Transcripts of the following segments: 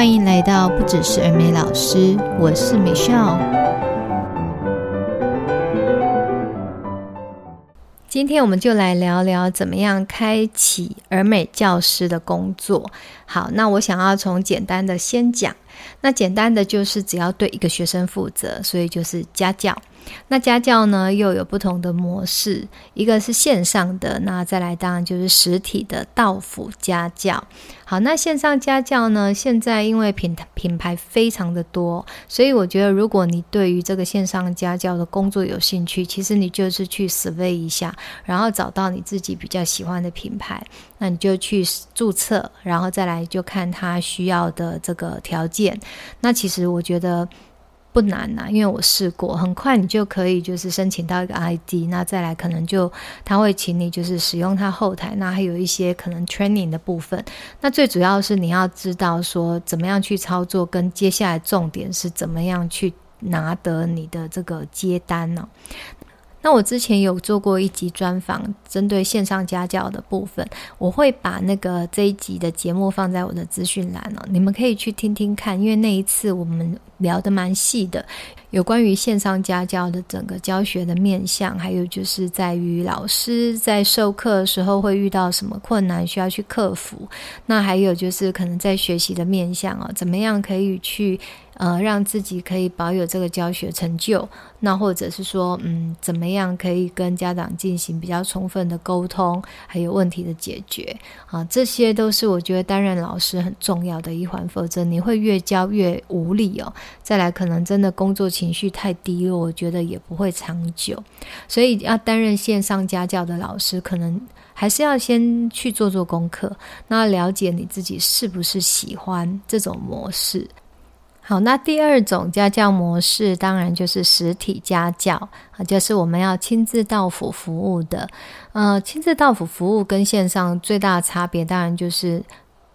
欢迎来到不只是儿美老师，我是美少。今天我们就来聊聊怎么样开启儿美教师的工作。好，那我想要从简单的先讲。那简单的就是只要对一个学生负责，所以就是家教。那家教呢，又有不同的模式，一个是线上的，那再来当然就是实体的到府家教。好，那线上家教呢，现在因为品品牌非常的多，所以我觉得如果你对于这个线上家教的工作有兴趣，其实你就是去 survey 一下，然后找到你自己比较喜欢的品牌，那你就去注册，然后再来就看他需要的这个条件。那其实我觉得。不难呐、啊，因为我试过，很快你就可以就是申请到一个 ID，那再来可能就他会请你就是使用他后台，那还有一些可能 training 的部分。那最主要是你要知道说怎么样去操作，跟接下来重点是怎么样去拿得你的这个接单呢、那我之前有做过一集专访，针对线上家教的部分，我会把那个这一集的节目放在我的资讯栏了，你们可以去听听看，因为那一次我们聊得蛮细的，有关于线上家教的整个教学的面向，还有就是在于老师在授课的时候会遇到什么困难需要去克服，那还有就是可能在学习的面向哦，怎么样可以去。呃，让自己可以保有这个教学成就，那或者是说，嗯，怎么样可以跟家长进行比较充分的沟通，还有问题的解决啊，这些都是我觉得担任老师很重要的一环，否则你会越教越无力哦。再来，可能真的工作情绪太低落，我觉得也不会长久。所以要担任线上家教的老师，可能还是要先去做做功课，那了解你自己是不是喜欢这种模式。好，那第二种家教模式，当然就是实体家教啊，就是我们要亲自到府服务的。呃，亲自到府服务跟线上最大的差别，当然就是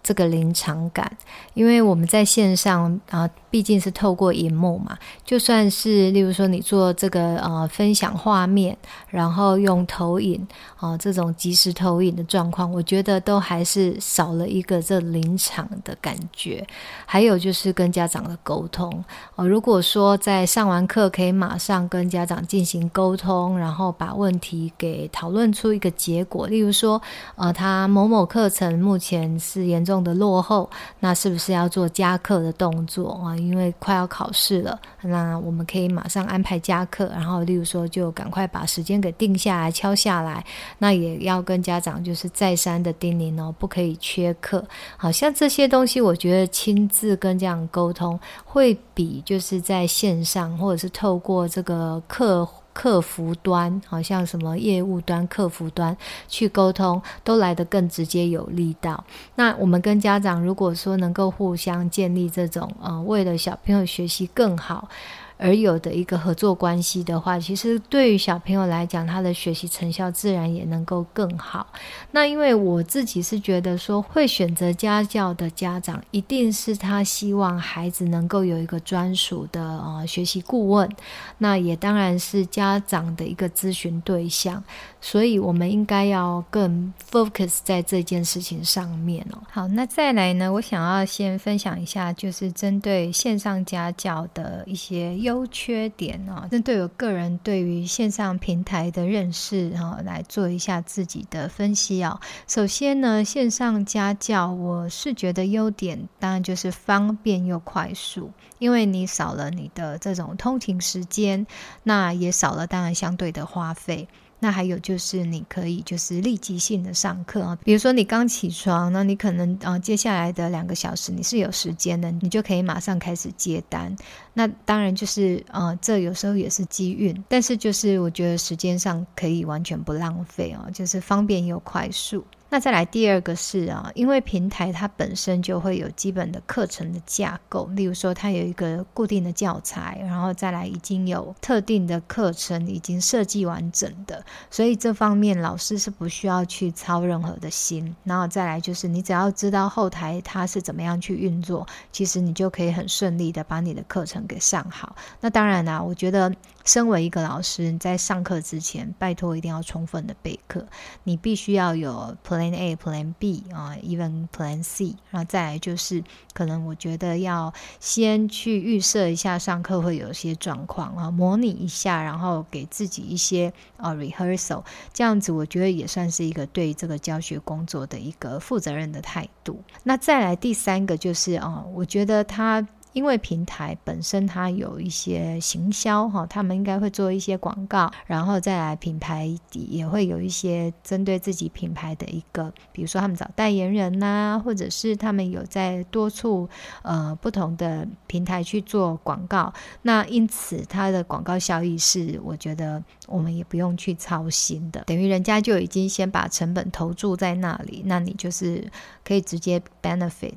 这个临场感，因为我们在线上啊。毕竟是透过荧幕嘛，就算是例如说你做这个呃分享画面，然后用投影啊、这种即时投影的状况，我觉得都还是少了一个这临场的感觉。还有就是跟家长的沟通哦、如果说在上完课可以马上跟家长进行沟通，然后把问题给讨论出一个结果，例如说呃他某某课程目前是严重的落后，那是不是要做加课的动作啊？因为快要考试了，那我们可以马上安排加课，然后例如说就赶快把时间给定下来、敲下来。那也要跟家长就是再三的叮咛哦，不可以缺课。好像这些东西，我觉得亲自跟家长沟通，会比就是在线上或者是透过这个课。客服端，好像什么业务端、客服端去沟通，都来得更直接有力道。那我们跟家长，如果说能够互相建立这种，呃，为了小朋友学习更好。而有的一个合作关系的话，其实对于小朋友来讲，他的学习成效自然也能够更好。那因为我自己是觉得说，会选择家教的家长，一定是他希望孩子能够有一个专属的呃学习顾问，那也当然是家长的一个咨询对象。所以，我们应该要更 focus 在这件事情上面哦。好，那再来呢，我想要先分享一下，就是针对线上家教的一些优缺点哦，针对我个人对于线上平台的认识哈，来做一下自己的分析哦。首先呢，线上家教，我是觉得优点当然就是方便又快速，因为你少了你的这种通勤时间，那也少了当然相对的花费。那还有就是，你可以就是立即性的上课啊，比如说你刚起床，那你可能啊接下来的两个小时你是有时间的，你就可以马上开始接单。那当然就是啊，这有时候也是机运，但是就是我觉得时间上可以完全不浪费哦，就是方便又快速。那再来第二个是啊，因为平台它本身就会有基本的课程的架构，例如说它有一个固定的教材，然后再来已经有特定的课程已经设计完整的，所以这方面老师是不需要去操任何的心。然后再来就是你只要知道后台它是怎么样去运作，其实你就可以很顺利的把你的课程给上好。那当然啦，我觉得身为一个老师，你在上课之前，拜托一定要充分的备课。你必须要有 Plan A、Plan B 啊，even Plan C。然后再来就是，可能我觉得要先去预设一下上课会有些状况啊，模拟一下，然后给自己一些啊 rehearsal。这样子，我觉得也算是一个对这个教学工作的一个负责任的态度。那再来第三个就是啊，我觉得他。因为平台本身它有一些行销哈，他们应该会做一些广告，然后再来品牌也会有一些针对自己品牌的一个，比如说他们找代言人呐、或者是他们有在多处呃不同的平台去做广告，那因此它的广告效益是我觉得我们也不用去操心的，等于人家就已经先把成本投注在那里，那你就是可以直接 benefit。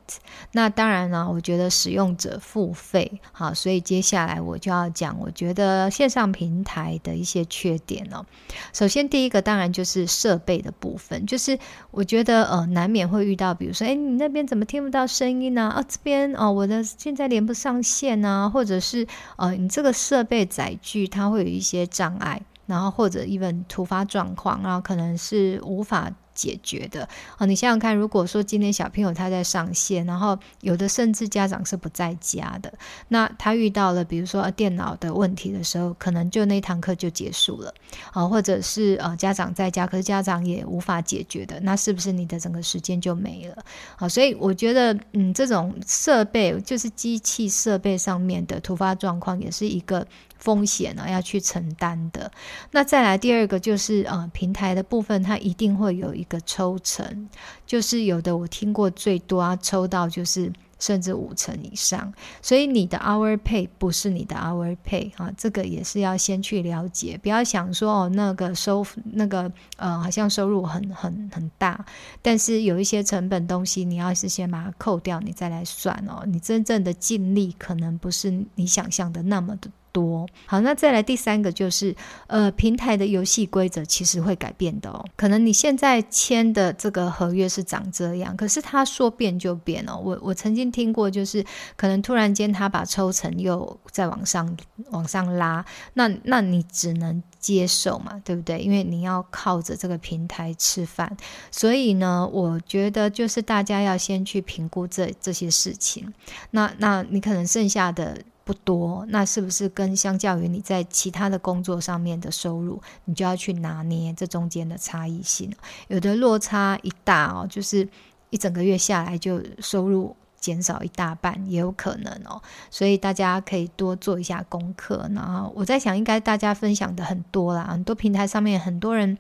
那当然呢，我觉得使用者。付费好，所以接下来我就要讲，我觉得线上平台的一些缺点哦。首先，第一个当然就是设备的部分，就是我觉得呃，难免会遇到，比如说，哎，你那边怎么听不到声音呢？啊，这边哦，我的现在连不上线啊，或者是呃，你这个设备载具它会有一些障碍，然后或者 even 突发状况，然后可能是无法。解决的啊，你想想看，如果说今天小朋友他在上线，然后有的甚至家长是不在家的，那他遇到了比如说电脑的问题的时候，可能就那堂课就结束了啊，或者是呃家长在家，可是家长也无法解决的，那是不是你的整个时间就没了？啊，所以我觉得嗯，这种设备就是机器设备上面的突发状况，也是一个。风险呢，要去承担的。那再来第二个就是呃平台的部分，它一定会有一个抽成，就是有的我听过最多啊抽到就是甚至五成以上，所以你的 hour pay 不是你的 hour pay 啊，这个也是要先去了解，不要想说哦那个收那个呃好像收入很很很大，但是有一些成本东西你要是先把它扣掉，你再来算哦，你真正的净利可能不是你想象的那么的。多好，那再来第三个就是，呃，平台的游戏规则其实会改变的哦。可能你现在签的这个合约是长这样，可是他说变就变哦。我我曾经听过，就是可能突然间他把抽成又再往上往上拉，那那你只能接受嘛，对不对？因为你要靠着这个平台吃饭，所以呢，我觉得就是大家要先去评估这这些事情。那那你可能剩下的。不多，那是不是跟相较于你在其他的工作上面的收入，你就要去拿捏这中间的差异性？有的落差一大哦，就是一整个月下来就收入减少一大半，也有可能哦。所以大家可以多做一下功课。然后我在想，应该大家分享的很多啦，很多平台上面很多人。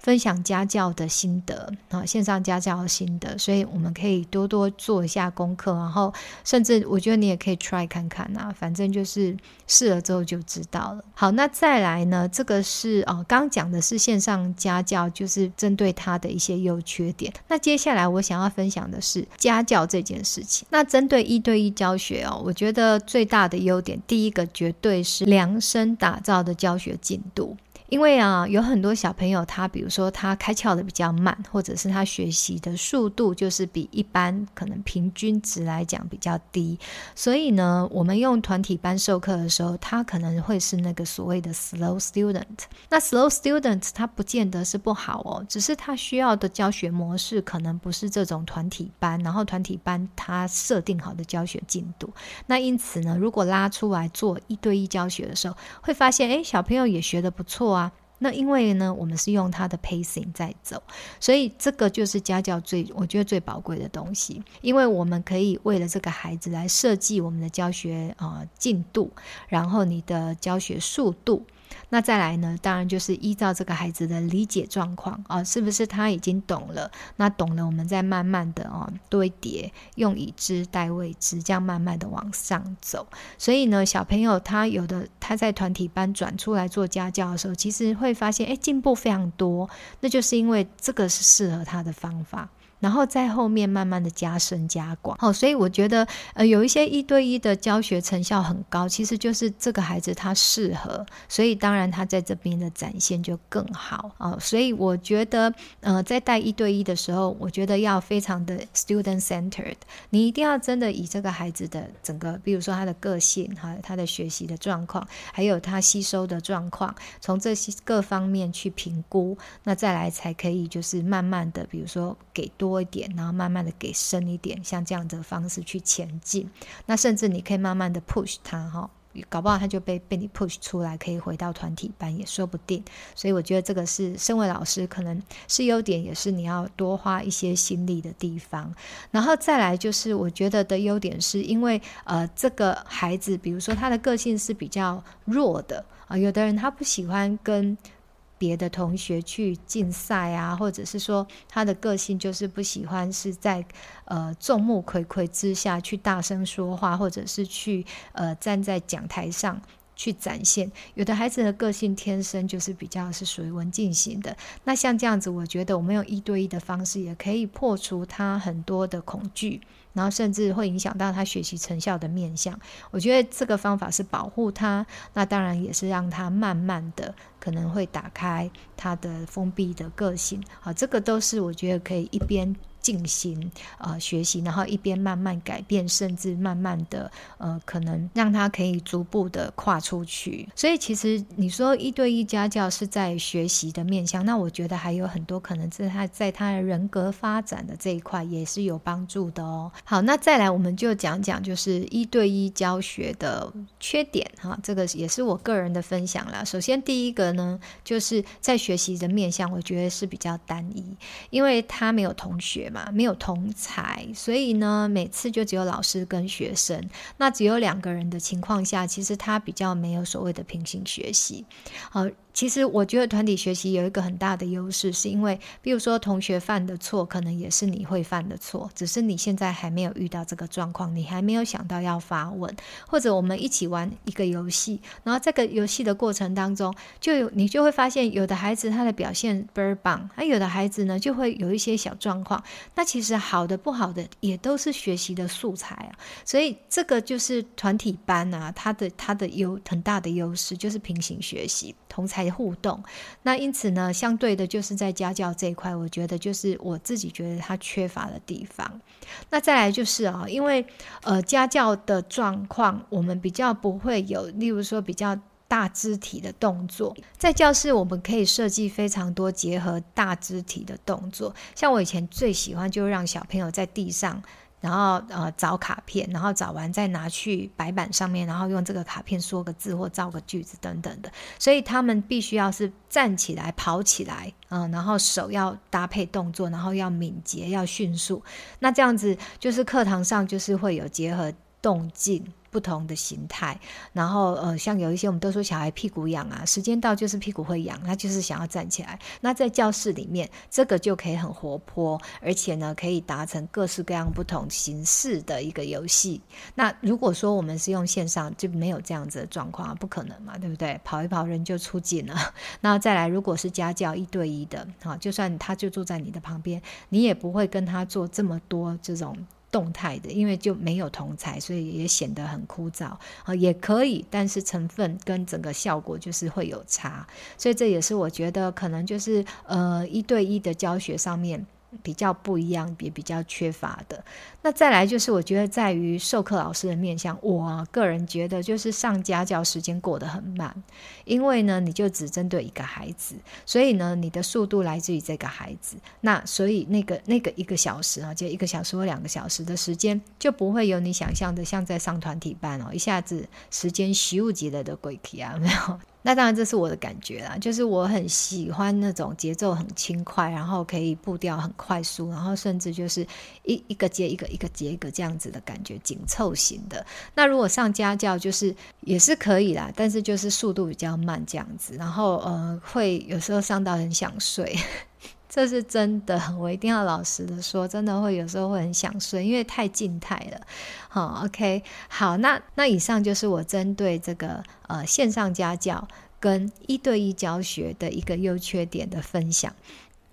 分享家教的心得啊，线上家教的心得，所以我们可以多多做一下功课，然后甚至我觉得你也可以 try 看看啊，反正就是试了之后就知道了。好，那再来呢，这个是哦，刚刚讲的是线上家教，就是针对它的一些优缺点。那接下来我想要分享的是家教这件事情。那针对一对一教学哦，我觉得最大的优点，第一个绝对是量身打造的教学进度。因为啊，有很多小朋友，他比如说他开窍的比较慢，或者是他学习的速度就是比一般可能平均值来讲比较低，所以呢，我们用团体班授课的时候，他可能会是那个所谓的 slow student。那 slow student 他不见得是不好哦，只是他需要的教学模式可能不是这种团体班，然后团体班他设定好的教学进度。那因此呢，如果拉出来做一对一教学的时候，会发现，诶，小朋友也学得不错啊。那因为呢，我们是用他的 pacing 在走，所以这个就是家教最我觉得最宝贵的东西，因为我们可以为了这个孩子来设计我们的教学啊进度，然后你的教学速度。那再来呢？当然就是依照这个孩子的理解状况啊，是不是他已经懂了？那懂了，我们再慢慢的啊堆叠，用已知代未知，这样慢慢的往上走。所以呢，小朋友他有的他在团体班转出来做家教的时候，其实会发现，哎，进步非常多。那就是因为这个是适合他的方法。然后在后面慢慢的加深加广。好，所以我觉得呃有一些一对一的教学成效很高，其实就是这个孩子他适合，所以当然他在这边的展现就更好啊。所以我觉得呃在带一对一的时候，我觉得要非常的 student centered，你一定要真的以这个孩子的整个，比如说他的个性哈，他的学习的状况，还有他吸收的状况，从这些各方面去评估，那再来才可以就是慢慢的，比如说给多多一点，然后慢慢的给深一点，像这样的方式去前进。那甚至你可以慢慢的 push 他哈。搞不好他就被被你 push 出来，可以回到团体班也说不定。所以我觉得这个是身为老师可能是优点，也是你要多花一些心力的地方。然后再来就是我觉得的优点，是因为呃这个孩子，比如说他的个性是比较弱的啊、有的人他不喜欢跟。别的同学去竞赛啊，或者是说他的个性就是不喜欢是在呃众目睽睽之下去大声说话，或者是去呃站在讲台上去展现。有的孩子的个性天生就是比较是属于文静型的。那像这样子，我觉得我们用一对一的方式也可以破除他很多的恐惧。然后甚至会影响到他学习成效的面向，我觉得这个方法是保护他，那当然也是让他慢慢的可能会打开他的封闭的个性，好，这个都是我觉得可以一边。进行呃学习，然后一边慢慢改变，甚至慢慢的呃可能让他可以逐步的跨出去。所以其实你说一对一家教是在学习的面向，那我觉得还有很多可能是他在他的人格发展的这一块也是有帮助的哦。好，那再来我们就讲讲就是一对一教学的缺点哈，这个也是我个人的分享啦。首先第一个呢，就是在学习的面向，我觉得是比较单一，因为他没有同学。嘛，没有同才，所以呢，每次就只有老师跟学生，那只有两个人的情况下，其实他比较没有所谓的平行学习，好。其实我觉得团体学习有一个很大的优势，是因为，比如说同学犯的错，可能也是你会犯的错，只是你现在还没有遇到这个状况，你还没有想到要发问，或者我们一起玩一个游戏，然后这个游戏的过程当中，就有你就会发现，有的孩子他的表现倍儿棒，还有的孩子呢就会有一些小状况。那其实好的不好的也都是学习的素材啊，所以这个就是团体班啊，它的它的优很大的优势就是平行学习，同才。互动，那因此呢，相对的就是在家教这一块，我觉得就是我自己觉得它缺乏的地方。那再来就是啊，因为呃家教的状况，我们比较不会有，例如说比较大肢体的动作，在教室我们可以设计非常多结合大肢体的动作，像我以前最喜欢就让小朋友在地上。然后呃找卡片，然后找完再拿去白板上面，然后用这个卡片说个字或造个句子等等的。所以他们必须要是站起来、跑起来，嗯、然后手要搭配动作，然后要敏捷、要迅速。那这样子就是课堂上就是会有结合动静。不同的形态，然后呃，像有一些我们都说小孩屁股痒啊，时间到就是屁股会痒，他就是想要站起来。那在教室里面，这个就可以很活泼，而且呢，可以达成各式各样不同形式的一个游戏。那如果说我们是用线上，就没有这样子的状况，不可能嘛，对不对？跑一跑人就出镜了。那再来，如果是家教一对一的，好，就算他就坐在你的旁边，你也不会跟他做这么多这种。动态的，因为就没有同材，所以也显得很枯燥啊，也可以，但是成分跟整个效果就是会有差，所以这也是我觉得可能就是呃一对一的教学上面。比较不一样，也比较缺乏的。那再来就是，我觉得在于授课老师的面向，我个人觉得就是上家教时间过得很慢，因为呢，你就只针对一个孩子，所以呢，你的速度来自于这个孩子。那所以那个那个一个小时啊，就一个小时或两个小时的时间，就不会有你想象的像在上团体班哦，一下子时间咻几的都过去啊，没有。那当然，这是我的感觉啦，就是我很喜欢那种节奏很轻快，然后可以步调很快速，然后甚至就是一一个接一个，一个接一个这样子的感觉，紧凑型的。那如果上家教，就是也是可以啦，但是就是速度比较慢这样子，然后呃，会有时候上到很想睡。这是真的，我一定要老实的说，真的会有时候会很想睡，因为太静态了。好，OK，好，那那以上就是我针对这个呃线上家教跟一对一教学的一个优缺点的分享。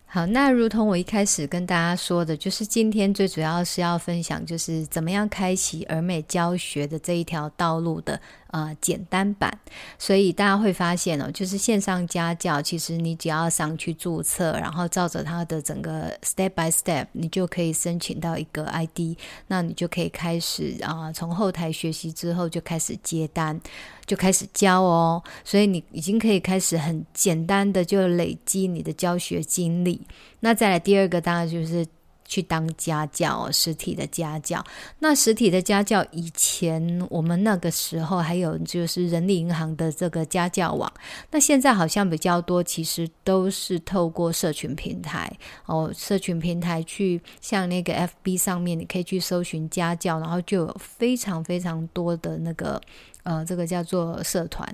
好，那如同我一开始跟大家说的，就是今天最主要是要分享，就是怎么样开启儿美教学的这一条道路的呃简单版。所以大家会发现哦，就是线上家教，其实你只要上去注册，然后照着它的整个 step by step，你就可以申请到一个 ID，那你就可以开始啊、从后台学习之后就开始接单。就开始教哦，所以你已经可以开始很简单的就累积你的教学经历。那再来第二个，当然就是去当家教，实体的家教。那实体的家教，以前我们那个时候还有就是人力银行的这个家教网。那现在好像比较多，其实都是透过社群平台哦，社群平台去像那个 FB 上面，你可以去搜寻家教，然后就有非常非常多的那个。呃，这个叫做社团，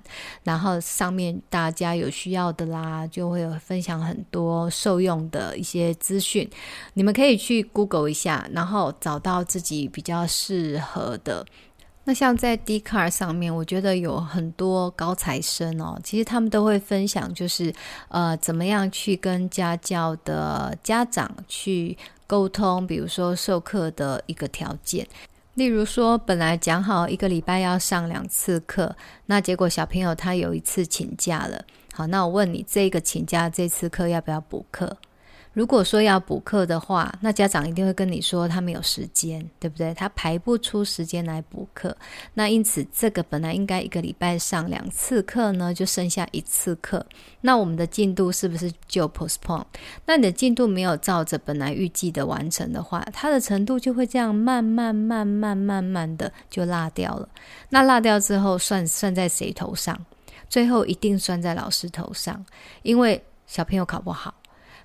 然后上面大家有需要的啦，就会有分享很多受用的一些资讯，你们可以去 Google 一下，然后找到自己比较适合的。那像在 d c a r 上面，我觉得有很多高材生哦，其实他们都会分享，就是呃，怎么样去跟家教的家长去沟通，比如说授课的一个条件。例如说，本来讲好一个礼拜要上两次课，那结果小朋友他有一次请假了。好，那我问你，这个请假这次课要不要补课？如果说要补课的话，那家长一定会跟你说他没有时间，对不对？他排不出时间来补课。那因此，这个本来应该一个礼拜上两次课呢，就剩下一次课。那我们的进度是不是就 postpone？那你的进度没有照着本来预计的完成的话，它的程度就会这样慢慢、慢慢、慢慢的就落掉了。那落掉之后，算算在谁头上？最后一定算在老师头上，因为小朋友考不好。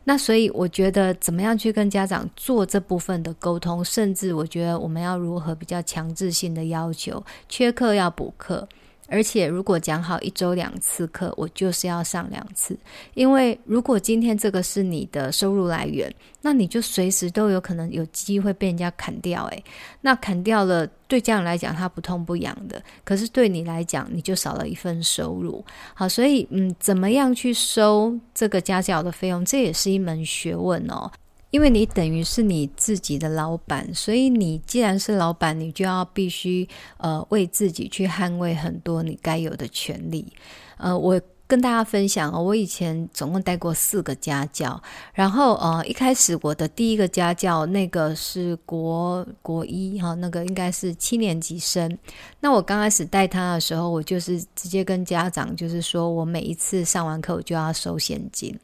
那所以我觉得，怎么样去跟家长做这部分的沟通，甚至我觉得我们要如何比较强制性的要求，缺课要补课。而且，如果讲好一周两次课，我就是要上两次。因为如果今天这个是你的收入来源，那你就随时都有可能有机会被人家砍掉。诶，那砍掉了，对家长来讲他不痛不痒的，可是对你来讲，你就少了一份收入。好，所以嗯，怎么样去收这个家教的费用，这也是一门学问哦。因为你等于是你自己的老板，所以你既然是老板，你就要必须呃为自己去捍卫很多你该有的权利。呃，我跟大家分享哦，我以前总共带过四个家教，然后呃一开始我的第一个家教那个是国国一哈，那个应该是七年级生。那我刚开始带他的时候，我就是直接跟家长就是说我每一次上完课我就要收现金。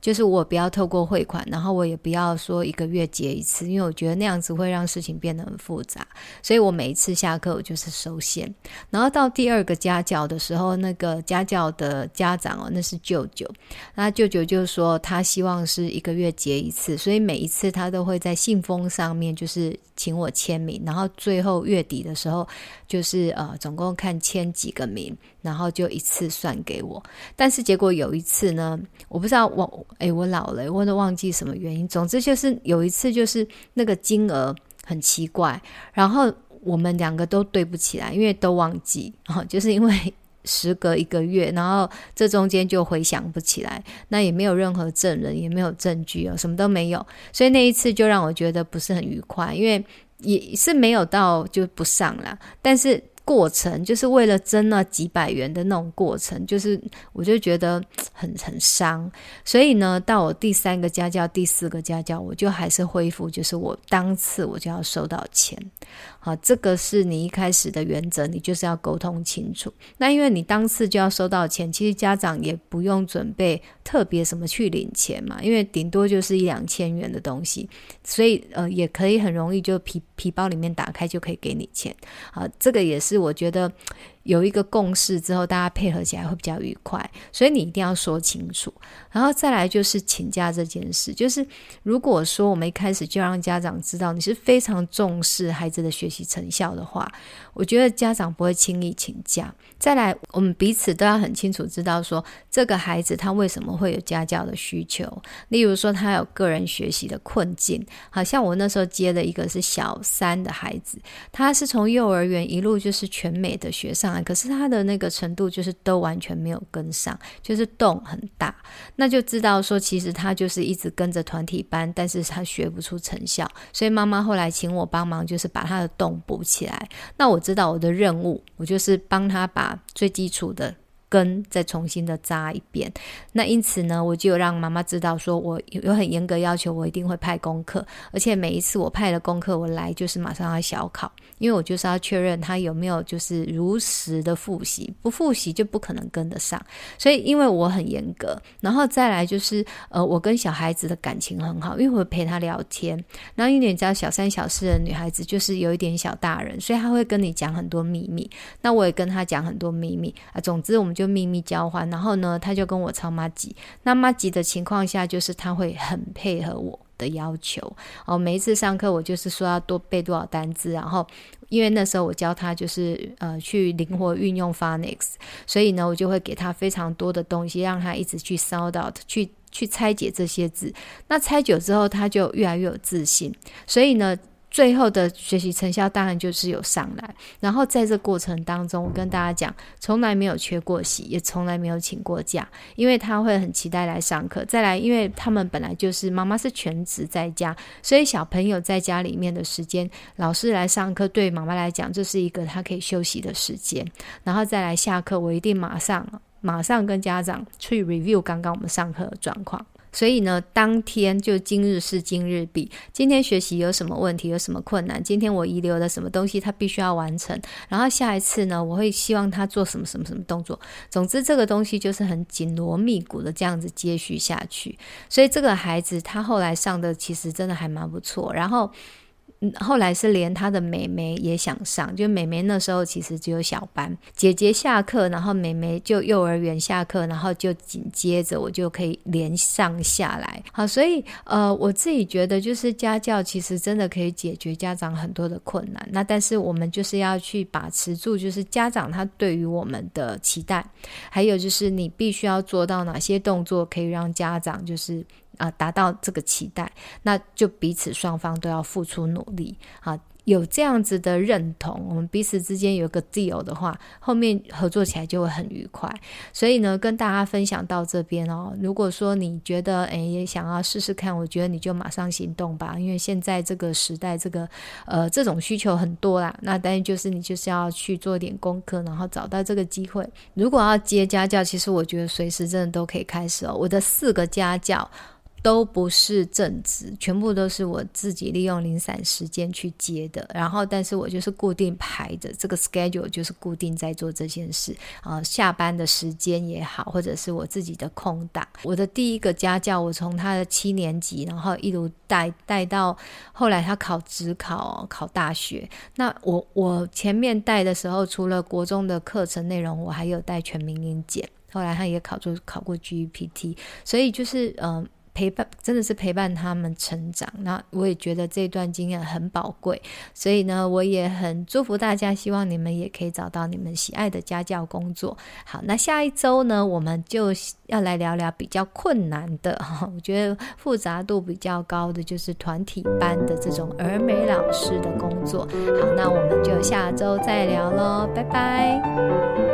就是我不要透过汇款，然后我也不要说一个月结一次，因为我觉得那样子会让事情变得很复杂。所以我每一次下课我就是收现。然后到第二个家教的时候，那个家教的家家长哦，那是舅舅，那舅舅就说他希望是一个月结一次，所以每一次他都会在信封上面就是请我签名，然后最后月底的时候就是呃总共看签几个名，然后就一次算给我。但是结果有一次呢，我不知道我。哎，我老了，我都忘记什么原因。总之就是有一次，就是那个金额很奇怪，然后我们两个都对不起来，因为都忘记，哦，就是因为时隔一个月，然后这中间就回想不起来，那也没有任何证人，也没有证据哦，什么都没有，所以那一次就让我觉得不是很愉快，因为也是没有到就不上了，但是。过程就是为了争那几百元的那种过程，就是我就觉得很很伤，所以呢，到我第三个家教、第四个家教，我就还是恢复，就是我当次我就要收到钱。好，这个是你一开始的原则，你就是要沟通清楚。那因为你当次就要收到钱，其实家长也不用准备特别什么去领钱嘛，因为顶多就是一两千元的东西，所以呃也可以很容易就皮皮包里面打开就可以给你钱。啊，这个也是。我觉得有一个共识之后，大家配合起来会比较愉快，所以你一定要说清楚。然后再来就是请假这件事，就是如果说我们一开始就让家长知道你是非常重视孩子的学习成效的话，我觉得家长不会轻易请假。再来，我们彼此都要很清楚知道说这个孩子他为什么会有家教的需求，例如说他有个人学习的困境，好像我那时候接的一个是小三的孩子，他是从幼儿园一路就是全美的学上来。可是他的那个程度就是都完全没有跟上，就是洞很大，那就知道说其实他就是一直跟着团体班，但是他学不出成效，所以妈妈后来请我帮忙，就是把他的洞补起来。那我知道我的任务，我就是帮他把最基础的。根再重新的扎一遍，那因此呢，我就让妈妈知道，说我有很严格要求，我一定会派功课，而且每一次我派了功课，我来就是马上要小考，因为我就是要确认他有没有就是如实的复习，不复习就不可能跟得上。所以因为我很严格，然后再来就是呃，我跟小孩子的感情很好，因为我陪他聊天，然后因为你知道小三小四的女孩子就是有一点小大人，所以他会跟你讲很多秘密，那我也跟他讲很多秘密啊，总之我们就。秘密交换，然后呢，他就跟我超麻吉。那妈吉的情况下，就是他会很配合我的要求。哦，每一次上课，我就是说要多背多少单字。然后，因为那时候我教他就是呃去灵活运用 phonics，所以呢，我就会给他非常多的东西，让他一直去 sound out，去去拆解这些字。那拆久之后，他就越来越有自信。所以呢。最后的学习成效当然就是有上来，然后在这过程当中，我跟大家讲，从来没有缺过席，也从来没有请过假，因为他会很期待来上课。再来，因为他们本来就是妈妈是全职在家，所以小朋友在家里面的时间，老师来上课对妈妈来讲，这是一个他可以休息的时间。然后再来下课，我一定马上马上跟家长去 review 刚刚我们上课的状况。所以呢，当天就今日事今日毕。今天学习有什么问题，有什么困难？今天我遗留的什么东西，他必须要完成。然后下一次呢，我会希望他做什么什么什么动作。总之，这个东西就是很紧锣密鼓的这样子接续下去。所以这个孩子他后来上的其实真的还蛮不错。然后。后来是连他的妹妹也想上，就妹妹那时候其实只有小班，姐姐下课，然后妹妹就幼儿园下课，然后就紧接着我就可以连上下来。好，所以呃，我自己觉得就是家教其实真的可以解决家长很多的困难。那但是我们就是要去把持住，就是家长他对于我们的期待，还有就是你必须要做到哪些动作可以让家长就是。啊，达到这个期待，那就彼此双方都要付出努力啊。有这样子的认同，我们彼此之间有个 deal 的话，后面合作起来就会很愉快。所以呢，跟大家分享到这边哦。如果说你觉得诶也想要试试看，我觉得你就马上行动吧，因为现在这个时代，这个呃这种需求很多啦。那但是就是你就是要去做点功课，然后找到这个机会。如果要接家教，其实我觉得随时真的都可以开始哦。我的四个家教。都不是正职，全部都是我自己利用零散时间去接的。然后，但是我就是固定排着这个 schedule，就是固定在做这件事啊、呃。下班的时间也好，或者是我自己的空档。我的第一个家教，我从他的七年级，然后一路带带到后来他考职考考大学。那我我前面带的时候，除了国中的课程内容，我还有带全民英检。后来他也考出考过 GPT，所以就是嗯。陪伴真的是陪伴他们成长，那我也觉得这段经验很宝贵，所以呢，我也很祝福大家，希望你们也可以找到你们喜爱的家教工作。好，那下一周呢，我们就要来聊聊比较困难的，我觉得复杂度比较高的就是团体班的这种儿美老师的工作。好，那我们就下周再聊喽，拜拜。